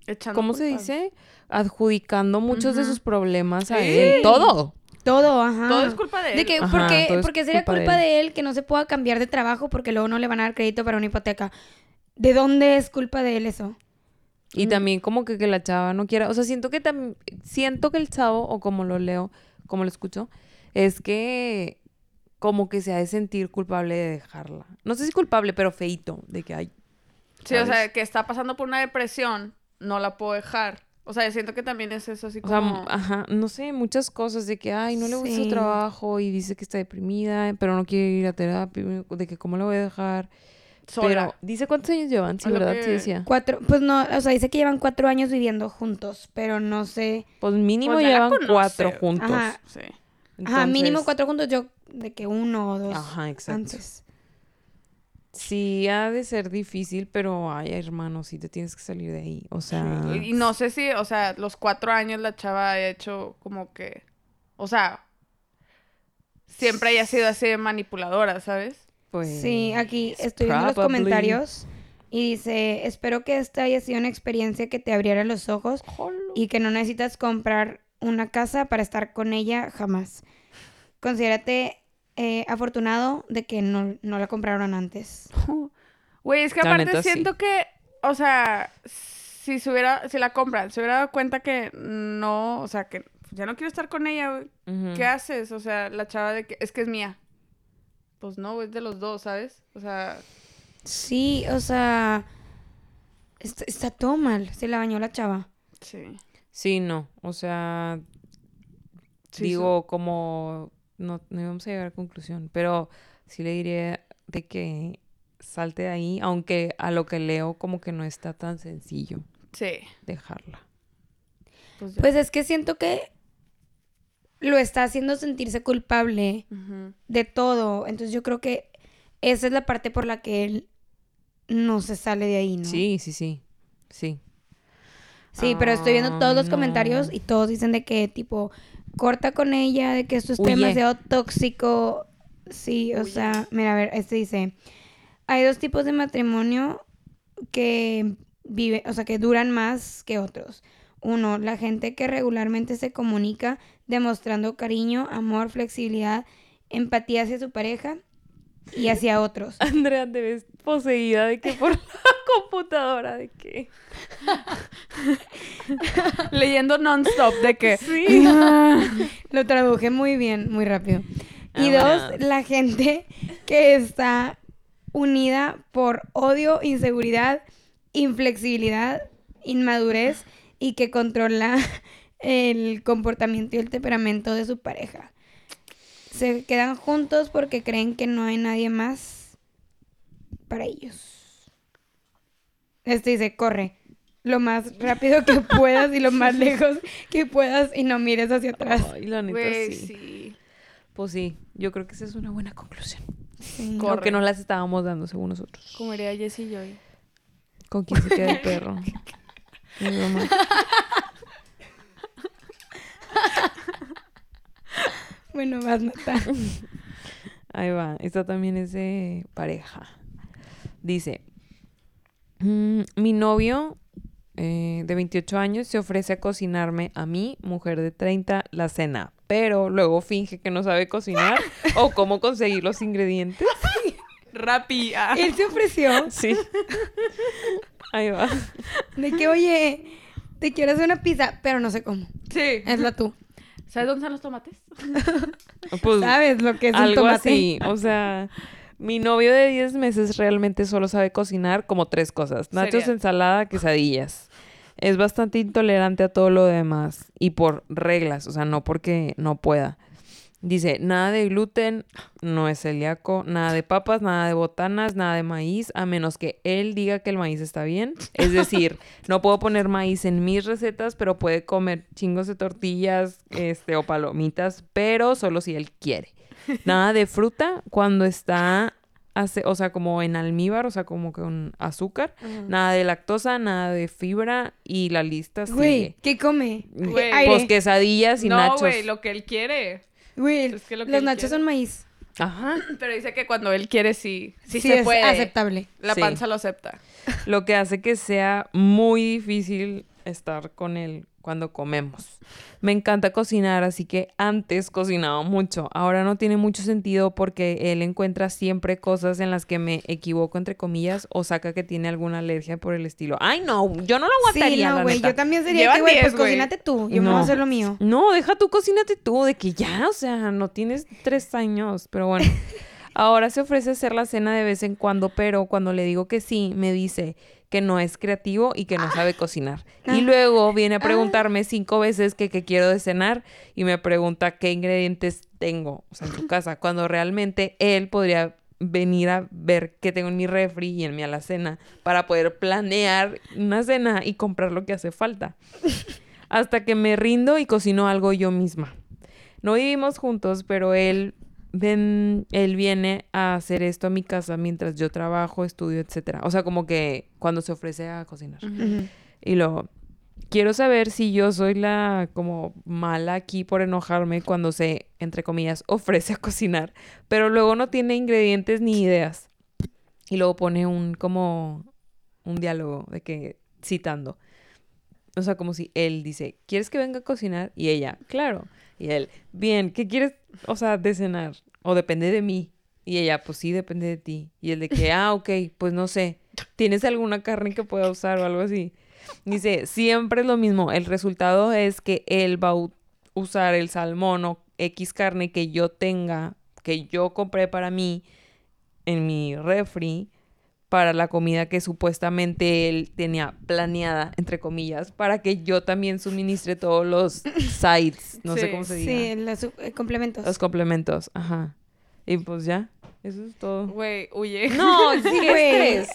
Echando ¿cómo se dice? Adjudicando muchos de sus problemas a Sí. él, todo. Todo, ajá. Todo es culpa de él. De que, Ajá, porque, porque sería culpa culpa, de de, él que no se pueda cambiar de trabajo porque luego no le van a dar crédito para una hipoteca. ¿De dónde es culpa de él eso? Y también como que, que la chava no quiera, o sea, siento que también, siento que el chavo, o como lo leo, como lo escucho, es que como que se ha de sentir culpable de dejarla. No sé si culpable, pero feito, de que hay. Sí, o sea, que está pasando por una depresión, no la puedo dejar. O sea, siento que también es eso así O sea, como. ajá, no sé, muchas cosas de que, ay, no le gusta su Sí. trabajo y dice que está deprimida, pero no quiere ir a terapia, de que cómo la voy a dejar. sola. Pero, dice cuántos años llevan, sí, ¿verdad? que- Sí decía. Cuatro, pues no, o sea, dice que llevan cuatro años viviendo juntos, pero no sé. Pues mínimo Pues llevan cuatro juntos. Ajá. Sí. Ajá, mínimo cuatro juntos, yo de que uno o dos Ajá, exacto. antes. Sí, ha de ser difícil, pero ay, hermano, sí te tienes que salir de ahí. O sea, Y no sé si, o sea, los cuatro años la chava ha hecho como que. O sea. Siempre haya sido así de manipuladora, ¿sabes? pues. Sí, aquí estoy viendo los comentarios y dice, espero que esta haya sido una experiencia que te abriera los ojos y que no necesitas comprar una casa para estar con ella jamás. Considérate eh, afortunado de que no, no la compraron antes. Güey, es que aparte neta, sí. siento que, o sea, si se hubiera, si la compran, se hubiera dado cuenta que no, o sea, que ya no quiero estar con ella, güey. ¿Qué haces? O sea, la chava de que es que es mía. Pues no, güey, es de los dos, ¿sabes? O sea, Sí, o sea, está, está todo mal. Se la bañó la chava. sí. Sí, no. O sea, Sí, digo, como. No, no íbamos a llegar a conclusión, pero sí le diría de que salte de ahí, aunque a lo que leo, como que no está tan sencillo Sí. dejarla. Pues. Pues es que siento que lo está haciendo sentirse culpable de todo. Entonces yo creo que esa es la parte por la que él no se sale de ahí, ¿no? Sí, sí, sí. Sí. Sí, pero estoy viendo Ah, todos los no. comentarios y todos dicen de que tipo corta con ella, de que esto es Huye. demasiado tóxico. Sí, o sea, mira, a ver, este dice, hay dos tipos de matrimonio que vive, o sea, que duran más que otros. Uno, la gente que regularmente se comunica demostrando cariño, amor, flexibilidad, empatía hacia su pareja y hacia otros. Andrea, te ves poseída de que por la computadora, de que. Leyendo non-stop de que. Sí. Lo traduje muy bien, muy rápido. Y dos, la gente que está unida por odio, inseguridad, inflexibilidad, inmadurez y que controla el comportamiento y el temperamento de su pareja. Se quedan juntos porque creen que no hay nadie más para ellos. Este dice, corre lo más rápido que puedas y lo más lejos que puedas y no mires hacia atrás. Ay, la neta, Güey, sí. sí. Pues sí, yo creo que esa es una buena conclusión. Sí. Corre. No las estábamos dando según nosotros. Como diría Jessie Joy. ¿Con quién se queda el perro? Es broma. Bueno, vas, Nata. Ahí va. Esta también es de pareja. Dice, "Mm, mi novio eh, de 28 años se ofrece a cocinarme a mí, mujer de 30, la cena, pero luego finge que no sabe cocinar o cómo conseguir los ingredientes. Rappi. ah. Él se ofreció Sí. Ahí va. de que, oye, te quiero hacer una pizza, pero no sé cómo. Sí. Hazla tú. ¿Sabes dónde están los tomates? Pues, ¿Sabes lo que es un algo tomate? así. O sea, mi novio de 10 meses realmente solo sabe cocinar como tres cosas. Nachos, ensalada, quesadillas. Es bastante intolerante a todo lo demás y por reglas, o sea, no porque no pueda. Dice, nada de gluten, no es celíaco, nada de papas, nada de botanas, nada de maíz, a menos que él diga que el maíz está bien. Es decir, no puedo poner maíz en mis recetas, pero puede comer chingos de tortillas este, o palomitas, pero solo si él quiere. Nada de fruta cuando está, hace, o sea, como en almíbar, o sea, como con azúcar. Nada de lactosa, nada de fibra y la lista Güey, sigue. ¿qué come? Güey. Pues quesadillas y no, nachos. güey, lo que él quiere. Güey, Es que lo que los nachos quiere. son maíz. Ajá. Pero dice que cuando él quiere, sí. Sí, Sí, se es puede. aceptable. La Sí. panza lo acepta. Lo que hace que sea muy difícil estar con él cuando comemos. Me encanta cocinar, así que antes cocinaba mucho. Ahora no tiene mucho sentido porque él encuentra siempre cosas en las que me equivoco, entre comillas, o saca que tiene alguna alergia por el estilo. Ay, no, yo no lo aguantaría, Sí, no, güey, yo también sería que, güey, 10, pues cocínate tú. Yo me No. voy a hacer lo mío. No, deja tú, cocínate tú, de que ya, o sea, no tienes tres años, pero bueno. Ahora se ofrece hacer la cena de vez en cuando, pero cuando le digo que sí, me dice que no es creativo y que no sabe cocinar. Y Ah. luego viene a preguntarme cinco veces que qué quiero de cenar y me pregunta qué ingredientes tengo, o sea, en su casa, cuando realmente él podría venir a ver qué tengo en mi refri y en mi alacena para poder planear una cena y comprar lo que hace falta. Hasta que me rindo y cocino algo yo misma. No vivimos juntos, pero él, ven, él viene a hacer esto a mi casa mientras yo trabajo, estudio, etcétera. O sea, como que cuando se ofrece a cocinar. Y luego, quiero saber si yo soy la como mala aquí por enojarme cuando se, entre comillas, ofrece a cocinar, pero luego no tiene ingredientes ni ideas. Y luego pone un como un diálogo de que citando. O sea, como si él dice, ¿quieres que venga a cocinar? Y ella, claro. Y él, bien, ¿qué quieres, o sea, de cenar? O depende de mí. Y ella, pues sí, depende de ti. Y el de que, ah, ok, pues no sé. ¿Tienes alguna carne que pueda usar o algo así? Dice, siempre es lo mismo. El resultado es que él va a usar el salmón o X carne que yo tenga, que yo compré para mí en mi refri, para la comida que supuestamente él tenía planeada, entre comillas, para que yo también suministre todos los sides, no sé cómo se diga. Sí, los eh, complementos. Los complementos, ajá. Y pues ya, eso es todo. Güey, huye. No, Sí, güey.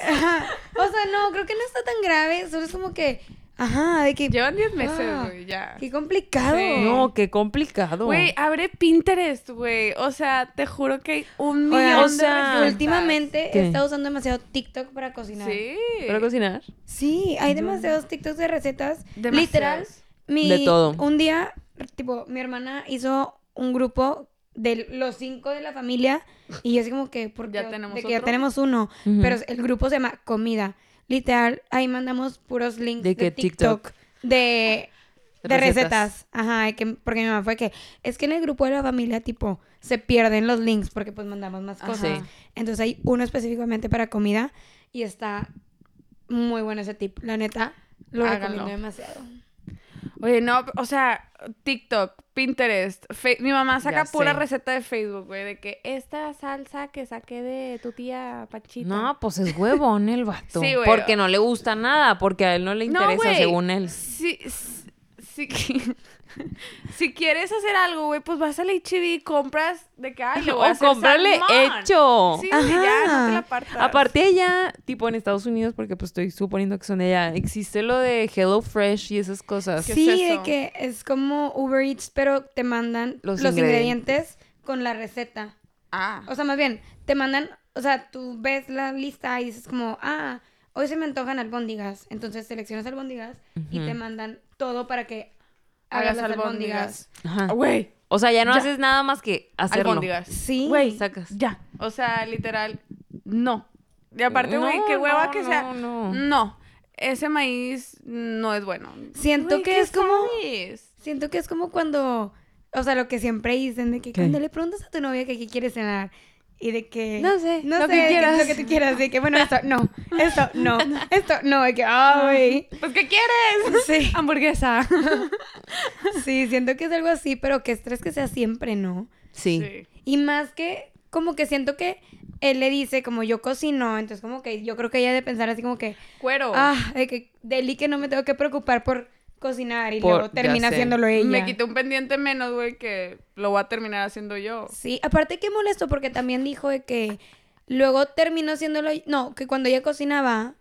O sea, no, creo que no está tan grave. Solo es como que, ajá, de que, Llevan 10 meses, Ah, güey, ya. qué complicado. Sí. No, qué complicado. Güey, abre Pinterest, güey. O sea, te juro que hay un Oigan, millón o de sea. Últimamente ¿Qué? he estado usando demasiado TikTok para cocinar. Sí. ¿Para cocinar? Sí, hay demasiados TikToks de recetas. Demasiados. Literal, mi, De todo. Un día, tipo, mi hermana hizo un grupo de los cinco de la familia y yo así como que, porque Ya tenemos de que ya tenemos uno, pero el grupo se llama Comida. Literal, ahí mandamos puros links ¿De TikTok, TikTok? de de Recetas. recetas. Ajá, que, porque mi mamá fue que es que en el grupo de la familia tipo se pierden los links porque pues mandamos más cosas. Entonces hay uno específicamente para comida y está muy bueno ese tip. La neta, lo Háganlo. recomiendo demasiado. Oye, no, o sea, TikTok, Pinterest, Fe- mi mamá saca pura receta de Facebook, güey, de que esta salsa que saqué de tu tía Pachita. No, pues es huevón el vato. Sí, güey. Porque no le gusta nada, porque a él no le interesa, según él. Si, si, si- si quieres hacer algo, güey, pues vas al HB y compras de que, ay, le voy a O hacer cómprale salmón. hecho. Sí, ya, no te Ajá. la. Aparte allá, tipo en Estados Unidos, porque pues estoy suponiendo que son de allá, existe lo de Hello Fresh y esas cosas. ¿Qué es Sí, eso? de que es como Uber Eats, pero te mandan Los los, ingredientes. ingredientes con la receta. Ah. O sea, más bien, te mandan, o sea, tú ves la lista y dices como, ah, hoy se me antojan albóndigas. Entonces seleccionas albóndigas y te mandan todo para que Hagas albóndigas. albóndigas. Ajá. Güey. O sea, ya no Ya. haces nada más que hacerlo. Albóndigas. Sí. Güey, Sacas. ya. O sea, literal, no. Y aparte, güey, No, qué hueva no, que sea. no. No. Ese maíz no es bueno. Siento Güey, que ¿qué es como- sabes? Siento que es como cuando, o sea, lo que siempre dicen de que ¿Qué? cuando le preguntas a tu novia que qué quieres cenar y de que No sé, no lo sé, que de quieras. lo que tú quieras, de que bueno, esto no, esto no, esto no, de que ay, Pues, ¿qué quieres? sí, Hamburguesa. sí, siento que es algo así, pero que estrés que sea siempre, ¿no? Sí. Y más que como que siento que él le dice como yo cocino, entonces como que yo creo que ella debe pensar así como que Cuero. ah, de que Deli que no me tengo que preocupar por cocinar y Por- luego termina haciéndolo ella. Me quité un pendiente menos, güey, que lo voy a terminar haciendo yo. Sí, aparte que molesto porque también dijo de que luego terminó haciéndolo, no, que cuando ella cocinaba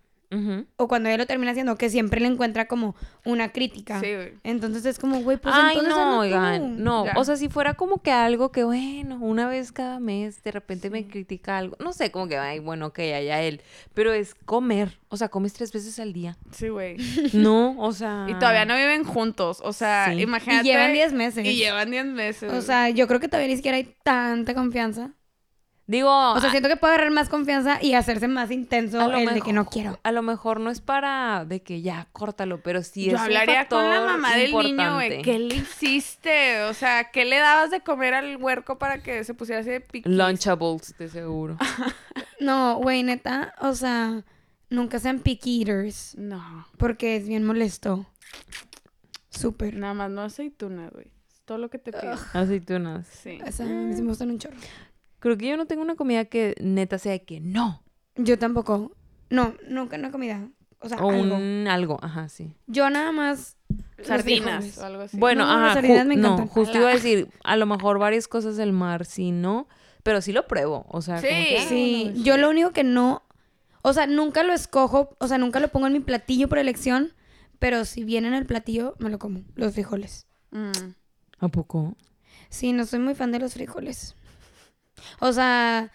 O cuando ella lo termina haciendo, que siempre le encuentra como una crítica. Sí, güey. Entonces es como, güey, pues Ay, entonces no, oigan, no, Ya. o sea, si fuera como que algo que, bueno, una vez cada mes de repente me critica algo, no sé, como que, ay, bueno, ok, allá él, pero es comer, o sea, comes tres veces al día, Sí, güey. no, o sea... Y todavía no viven juntos. O sea, Sí. imagínate. Y llevan 10 meses. Y llevan 10 meses. O sea, yo creo que todavía ni siquiera hay tanta confianza. Digo, O sea, a- siento que puede agarrar más confianza y hacerse más intenso a lo el de que no mejor- quiero. A lo mejor no es para de que ya, córtalo, pero sí yo es hablaría un con la mamá del niño, güey. ¿Qué le hiciste? O sea, ¿qué le dabas de comer al huerco para que se pusiera así de piquis? Lunchables, de seguro. No, güey, neta, o sea, nunca sean picky eaters No. porque es bien molesto. Súper. Nada más no aceituna, güey. Todo lo que te pido. Aceitunas. Sí. O sea, a mí sí me gustan un chorro. Creo que yo no tengo una comida que neta sea de que no. Yo tampoco. No, nunca una comida. O sea, O algo. un algo, ajá, sí. Yo nada más. Sardinas frijoles. o algo así. Bueno, No, las ajá, sardinas ju- me no, encantan. justo iba a decir, a lo mejor varias cosas del mar, sí, no, pero sí lo pruebo, o sea, como Sí. que, ah, Sí, bueno, yo lo único que no. O sea, nunca lo escojo. O sea, nunca lo pongo en mi platillo por elección. Pero si viene en el platillo, me lo como. Los frijoles. Mm. ¿A poco? Sí, no soy muy fan de los frijoles. O sea,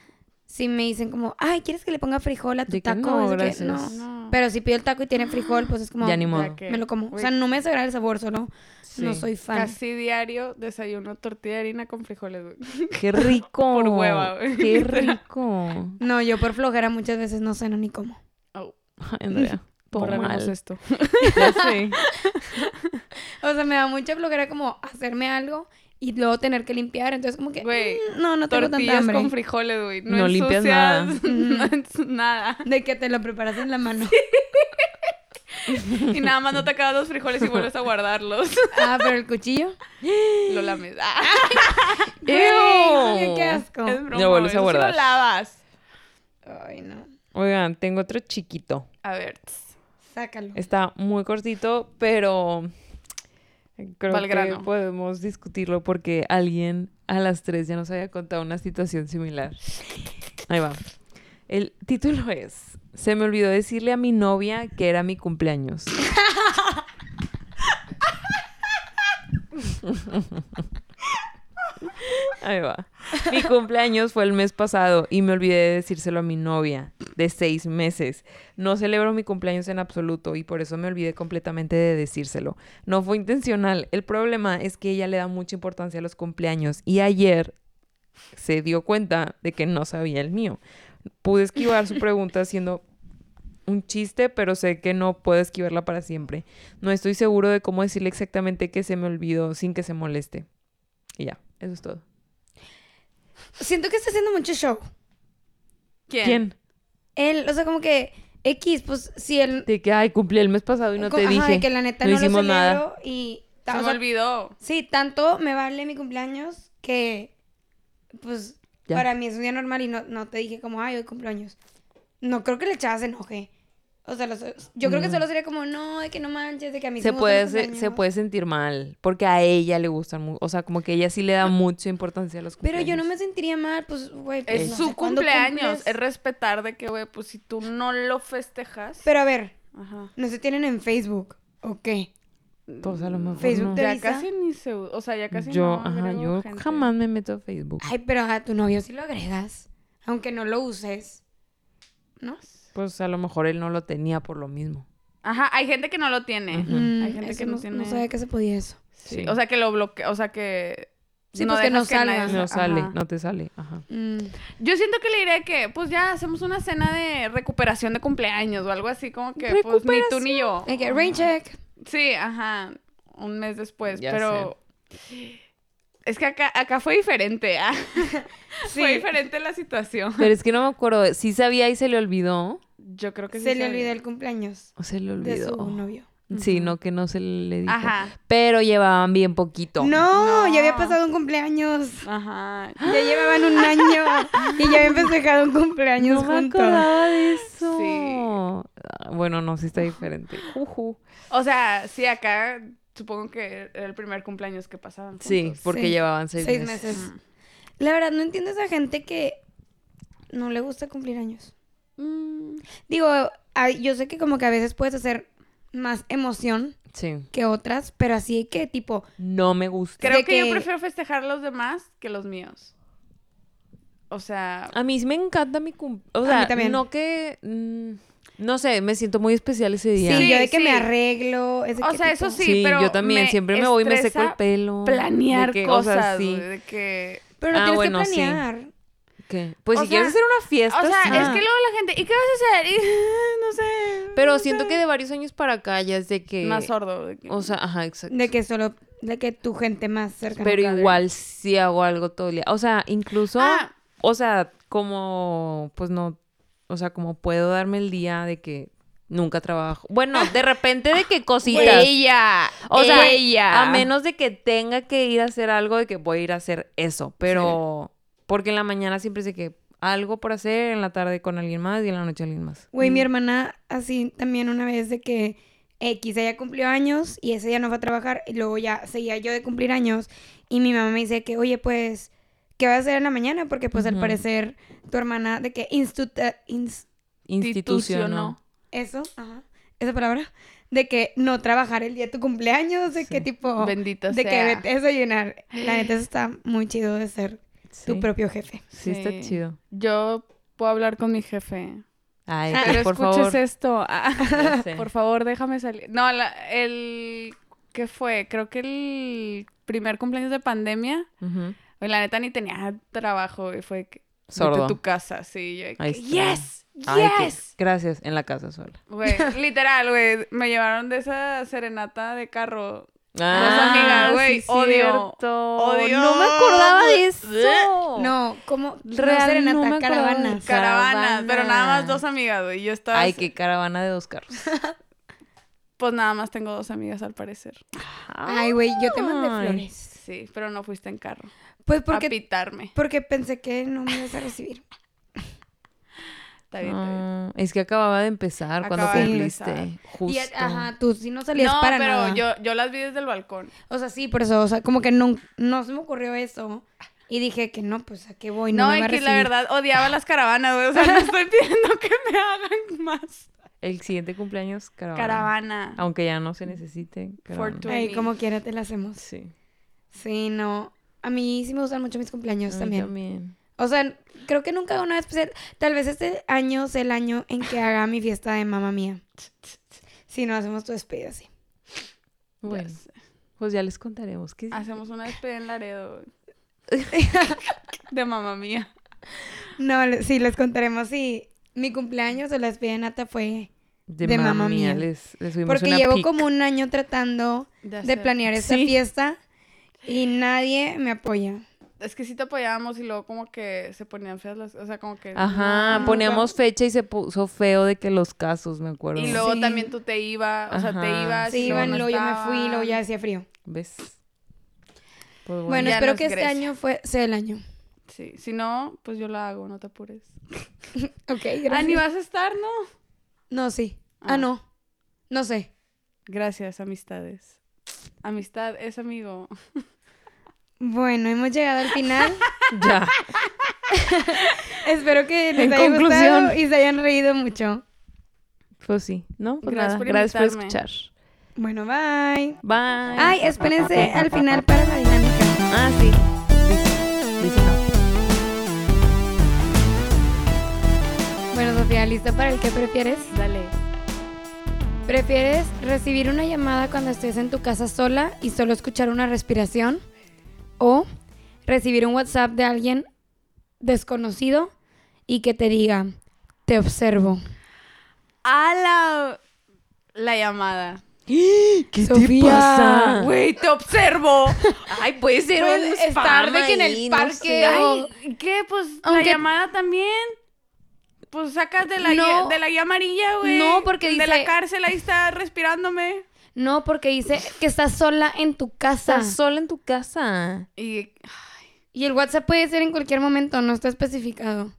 si me dicen como, ay, ¿quieres que le ponga frijol a tu taco? no, que, no. No. Pero si pido el taco y tiene frijol, pues es como, Ya ni modo. me lo como. O sea, no me desagrada el sabor, solo no soy fan. Casi diario desayuno tortilla de harina con frijoles, güey. ¡Qué rico! Por hueva, güey. ¡Qué rico! No, yo por flojera muchas veces no ceno ni como. Oh, Andrea, borraremos esto. Ya sé. O sea, me da mucha flojera como hacerme algo y luego tener que limpiar. Entonces, como que, Güey, mm, no, no tengo tanta hambre. con frijoles, güey. No, No limpias nada. ensucias no nada. De que te lo preparas en la mano. Y nada más no te acabas los frijoles y vuelves a guardarlos. Ah, pero el cuchillo. Lo lames. Ah, Güey, ¡Qué asco! es broma, Lo vuelves a sí guardar. lo lavas. Ay, no. Oigan, tengo otro chiquito. A ver. Sácalo. Está muy cortito, pero creo Va al que podemos discutirlo porque alguien a las tres ya nos había contado una situación similar. Ahí va. El título es Se me olvidó decirle a mi novia que era mi cumpleaños. Ahí va. Mi cumpleaños fue el mes pasado y me olvidé de decírselo a mi novia de seis meses. No celebro mi cumpleaños en absoluto y por eso me olvidé completamente de decírselo. No fue intencional. El problema es que ella le da mucha importancia a los cumpleaños y ayer se dio cuenta de que no sabía el mío. Pude esquivar su pregunta haciendo un chiste, pero sé que no puedo esquivarla para siempre. No estoy seguro de cómo decirle exactamente que se me olvidó sin que se moleste. Y ya, eso es todo. Siento que está haciendo mucho show. ¿Quién? ¿Quién? Él, o sea, como que X, pues si él. De que, ay, cumplí el mes pasado y no te ajá, dije. de que la neta no no, lo hicimos nada. y. Se o me sea, olvidó. Sí, tanto me vale mi cumpleaños que. Pues Ya. para mí es un día normal y no, no te dije como, ay, hoy cumpleaños. No creo que le echabas enoje. O sea, los- yo creo que No. solo sería como, no, de que no manches, de que a mí Se me puede, se, se cumpleaños". puede sentir mal, porque a ella le gustan mucho, o sea, como que ella sí le da mucha importancia a los Pero cumpleaños. yo no me sentiría mal, pues, güey. pues, Es no su sé cumpleaños. cumples. Es respetar de que, güey, pues si tú no lo festejas. Pero a ver, Ajá. ¿no se tienen en Facebook? ¿O qué? Pues a lo mejor Facebook no. te- Ya avisa? casi ni se. O sea, ya casi yo, no. ajá, yo gente. jamás me meto a Facebook. Ay, pero a tu novio sí lo agregas. Aunque no lo uses. ¿No? Pues a lo mejor él no lo tenía por lo mismo. Ajá, hay gente que no lo tiene. Mm, Hay gente eso que no no tiene- sabía que se podía eso. Sí. O sea, que lo bloquea. O sea, que. Sí, pues que no salga. nadie- No sale, Ajá. no te sale. Ajá. Mm. Yo siento que le diré que, pues ya hacemos una cena de recuperación de cumpleaños o algo así, como que, pues ni tú ni yo. Hay que rain check. Sí, ajá, un mes después, Ya pero es que acá, acá fue diferente, ¿ah? Sí. fue diferente la situación. Pero es que no me acuerdo. Sí sabía y se le olvidó. Yo creo que sí Se le olvidó el cumpleaños O se le de su olvidó. novio. Sí, no, que no se le dijo. Ajá, Pero llevaban bien poquito. No, No. ya había pasado un cumpleaños. ajá. Ya llevaban un año y ya habían festejado un cumpleaños No juntos. de eso. Sí. Ah, Bueno, no, sí está diferente. Ujú. O sea, sí, acá supongo que era el primer cumpleaños que pasaban juntos. Sí, porque Sí. llevaban seis, Seis meses. meses. La verdad, no entiendo a esa gente que no le gusta cumplir años. Mm. Digo, yo sé que como que a veces puedes hacer más emoción Sí. que otras, pero así que tipo, No me gusta. Creo que, yo prefiero festejar los demás que los míos. O sea, A mí sí me encanta mi cumpleaños. O A mí sea, también. no que... mm, no sé, me siento muy especial ese día. Sí, yo de que sí. me arreglo. es de O que sea, eso sí, Sí, pero yo también. me Siempre me voy y me seco el pelo. planear de que, o sea, cosas, sí. güey, de que... Pero no Ah, tienes bueno, que sí. ¿Qué? Pues O si quieres hacer una fiesta, O sea, sí. es que luego la gente, ¿y qué vas a hacer? Y, no sé. Pero no siento sé. que de varios años para acá ya es de que... Más sordo. de que- O sea, ajá, exacto. De que solo, de que tu gente más cercana. Pero igual sí hago algo todo el día. O sea, incluso... Ah. O sea, como... Pues no... O sea, como puedo darme el día de que nunca trabajo. Bueno, de repente de que cositas. Ella. O sea, ella. A menos de que tenga que ir a hacer algo, de que voy a ir a hacer eso. Pero... Porque en la mañana siempre sé que algo por hacer, en la tarde con alguien más y en la noche alguien más. Güey, Mm. mi hermana así también una vez de que X, ella cumplió años y ese día no fue a trabajar y luego ya seguía yo de cumplir años y mi mamá me dice que, oye, pues, ¿qué vas a hacer en la mañana? Porque pues al parecer tu hermana de que instituta, ins- Institucional. eso, ajá, esa palabra, de que no trabajar el día de tu cumpleaños, de que tipo, Bendito de que vete a desayunar. La neta eso está muy chido de ser Sí. tu propio jefe. Sí, está chido. Yo puedo hablar con mi jefe. Ay, Ah, Pero por escuches favor. esto. Ah, por favor, déjame salir. No, la- el... ¿Qué fue? Creo que el primer cumpleaños de pandemia. Güey, La neta ni tenía trabajo y fue que... vete Sordo. a tu casa, sí. Yo, de Ahí que, está. ¡Yes! Ay, qué- ¡Yes! Gracias, en la casa sola. Güey, literal, güey. Me llevaron de esa serenata de carro. Ah, amigas, güey, odio, cierto. odio. No me acordaba de eso. No, como Real, serenata, no me caravanas. Caravanas, pero nada más Caravana. dos amigas, güey. Yo estaba... Ay, qué caravana de dos carros. Pues nada más tengo dos amigas al parecer. Ay, güey, yo te mandé flores. Sí, pero no fuiste en carro. Pues a porque, pitarme. porque pensé que no me ibas a recibir. Está bien, está bien. Ah, es que acababa de empezar cuando cumpliste. empezar. Justo. Y, ajá, tú sí no salías No, para pero nada. yo, yo las vi desde el balcón. O sea, sí, por eso, o sea, como que no, no se me ocurrió eso. Y dije que no, pues a qué voy, no, No, a que la verdad odiaba las caravanas, güey. O sea, no estoy pidiendo que me hagan más. El siguiente cumpleaños, caravana. Caravana. Aunque ya no se necesite. Ay, como quiera te la hacemos. Sí. Sí, no. A mí sí me gustan mucho mis cumpleaños A mí también. también. O sea, creo que nunca hago nada especial. Tal vez este año sea el año en que haga mi fiesta de mamá mía. Si no hacemos tu despedida así. Bueno, pues ya les contaremos. ¿Qué Hacemos una despedida en Laredo. de mamá mía. No, sí, les contaremos si mi cumpleaños o la despedida de Nata fue... de, de mamá Mamma mía. Mía. Les, les subimos Porque una llevo pic. como un año tratando de planear esta Sí. fiesta y nadie me apoya. Es que sí te apoyábamos y luego como que se ponían feas las... O sea, como que... Ajá, No, poníamos fecha y se puso feo de que los casos, me acuerdo. Y luego Sí. también tú te ibas, o sea, te ibas. Y iban, no luego yo me fui, estaban. luego ya hacía frío. ¿Ves? Pues bueno. Bueno, espero no que es este año fue, sea el año. Sí, si no, pues yo la hago, no te apures. Ok, Ah, gracias. ni vas a estar, ¿no? No, sí. Ah, Ah. no. No sé. Gracias, amistades. Amistad es amigo. Bueno, hemos llegado al final. Ya. Espero que les En haya conclusión. gustado y se hayan reído mucho. Pues sí, ¿no? Pues Gracias nada, por gracias por escuchar. Bueno, bye. Bye. Ay, espérense al final para la dinámica. Ah, sí. Bueno, Sofía, ¿lista para el que prefieres? Dale. ¿Prefieres recibir una llamada cuando estés en tu casa sola y solo escuchar una respiración? ¿O recibir un WhatsApp de alguien desconocido y que te diga, te observo. A la, la llamada. ¿Qué Sofía. Güey, te observo. Ay, puede ser un estar spam de que en el no parque sé. o- Ay, ¿qué? Pues Aunque- la llamada también. Pues sacas de la, No. guía, de la guía amarilla, güey. No, porque De la cárcel ahí está respirándome. No, porque dice que estás sola en tu casa. Estás sola en tu casa. Y... Y el WhatsApp puede ser en cualquier momento, no está especificado.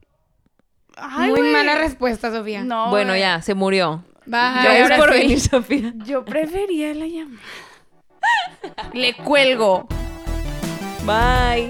Ay, Muy güey. mala respuesta, Sofía. No, bueno, güey. ya, se murió. Bye. Gracias por sí. venir, Sofía. Yo prefería la llamada. Le cuelgo. Bye.